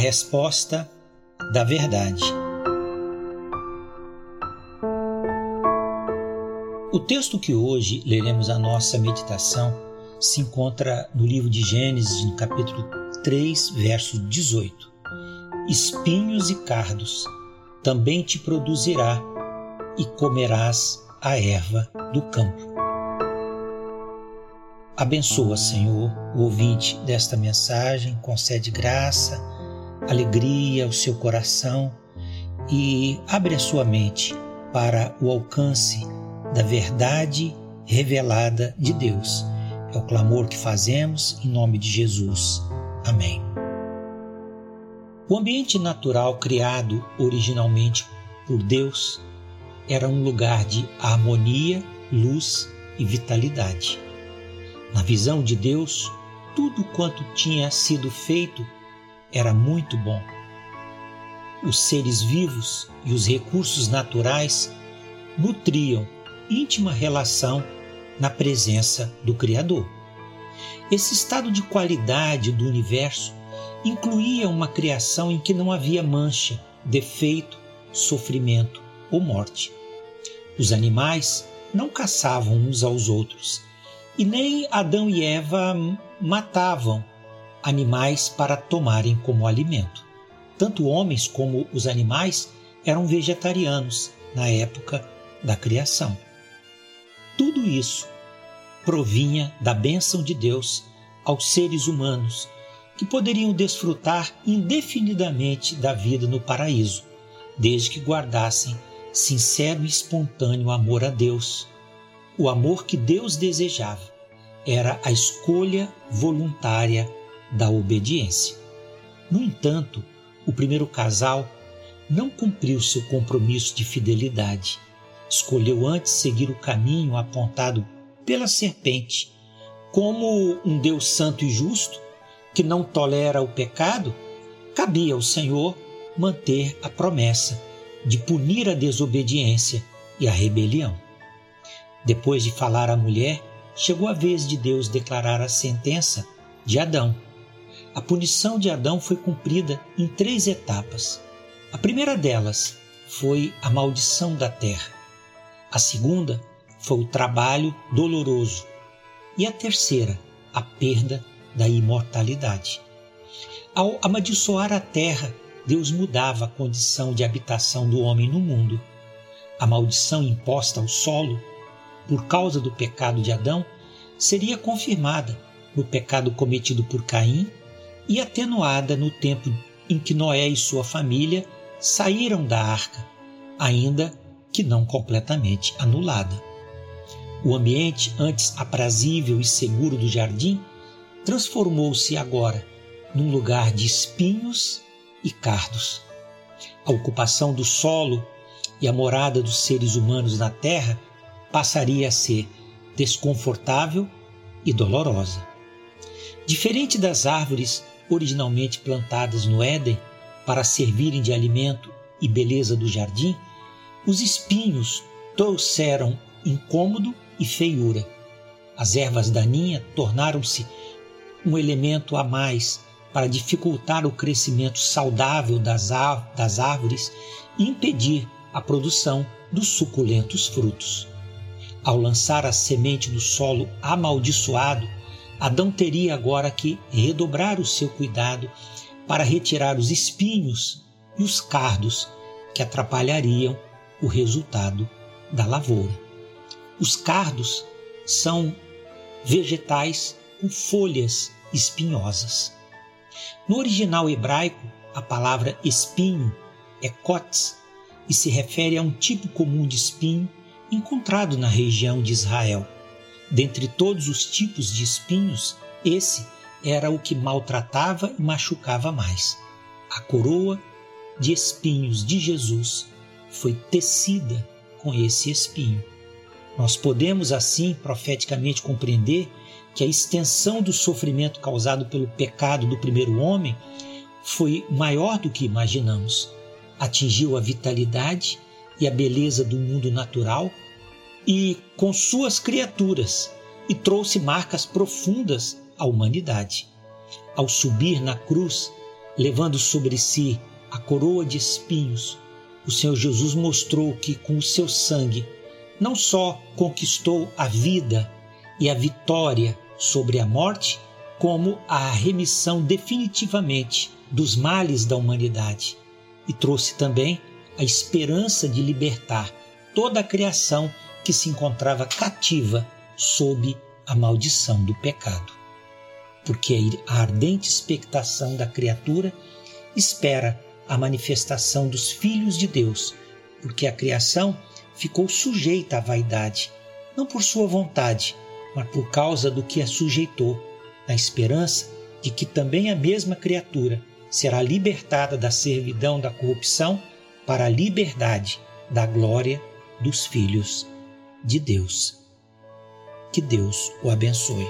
resposta da verdade. O texto que hoje leremos a nossa meditação se encontra no livro de Gênesis, no capítulo 3, verso 18. Espinhos e cardos também te produzirá, e comerás a erva do campo. Abençoa, Senhor, o ouvinte desta mensagem, concede graça, alegria ao seu coração e abre a sua mente para o alcance da verdade revelada de Deus. É o clamor que fazemos em nome de Jesus. Amém. O ambiente natural criado originalmente por Deus era um lugar de harmonia, luz e vitalidade. Na visão de Deus, tudo quanto tinha sido feito era muito bom. Os seres vivos e os recursos naturais nutriam íntima relação na presença do Criador. Esse estado de qualidade do universo incluía uma criação em que não havia mancha, defeito, sofrimento ou morte. Os animais não caçavam uns aos outros, e nem Adão e Eva matavam animais para tomarem como alimento. Tanto homens como os animais eram vegetarianos na época da criação. Tudo isso provinha da bênção de Deus aos seres humanos que poderiam desfrutar indefinidamente da vida no paraíso, desde que guardassem sincero e espontâneo amor a Deus. O amor que Deus desejava era a escolha voluntária da obediência. No entanto, o primeiro casal não cumpriu seu compromisso de fidelidade escolheu antes seguir o caminho apontado pela serpente. Como um Deus santo e justo, que não tolera o pecado, cabia ao Senhor manter a promessa de punir a desobediência e a rebelião. Depois de falar à mulher, chegou a vez de Deus declarar a sentença de Adão. A punição de Adão foi cumprida em três etapas. A primeira delas foi a maldição da terra. A segunda foi o trabalho doloroso. E a terceira, a perda da imortalidade. Ao amaldiçoar a terra, Deus mudava a condição de habitação do homem no mundo. A maldição imposta ao solo, por causa do pecado de Adão, seria confirmada no pecado cometido por Caim e atenuada no tempo em que Noé e sua família saíram da arca, ainda que não completamente anulada. O ambiente, antes aprazível e seguro do jardim, transformou-se agora num lugar de espinhos e cardos. A ocupação do solo e a morada dos seres humanos na terra passaria a ser desconfortável e dolorosa. Diferente das árvores originalmente plantadas no Éden para servirem de alimento e beleza do jardim, os espinhos trouxeram incômodo e feiura. As ervas daninhas tornaram-se um elemento a mais para dificultar o crescimento saudável das, das árvores e impedir a produção dos suculentos frutos. Ao lançar a semente no solo amaldiçoado, Adão teria agora que redobrar o seu cuidado para retirar os espinhos e os cardos que atrapalhariam o resultado da lavoura. Os cardos são vegetais com folhas espinhosas. No original hebraico, a palavra espinho é kotes e se refere a um tipo comum de espinho encontrado na região de Israel. Dentre todos os tipos de espinhos, esse era o que maltratava e machucava mais. A coroa de espinhos de Jesus foi tecida com esse espinho. Nós podemos assim profeticamente compreender que a extensão do sofrimento causado pelo pecado do primeiro homem foi maior do que imaginamos. Atingiu a vitalidade e a beleza do mundo natural e com suas criaturas e trouxe marcas profundas à humanidade. Ao subir na cruz, levando sobre si a coroa de espinhos, o Senhor Jesus mostrou que com o seu sangue não só conquistou a vida e a vitória sobre a morte, como a remissão definitivamente dos males da humanidade e trouxe também a esperança de libertar toda a criação que se encontrava cativa sob a maldição do pecado. Porque a ardente expectação da criatura espera a manifestação dos filhos de Deus, porque a criação ficou sujeita à vaidade, não por sua vontade, mas por causa do que a sujeitou, na esperança de que também a mesma criatura será libertada da servidão da corrupção para a liberdade da glória dos filhos de Deus. Que Deus o abençoe.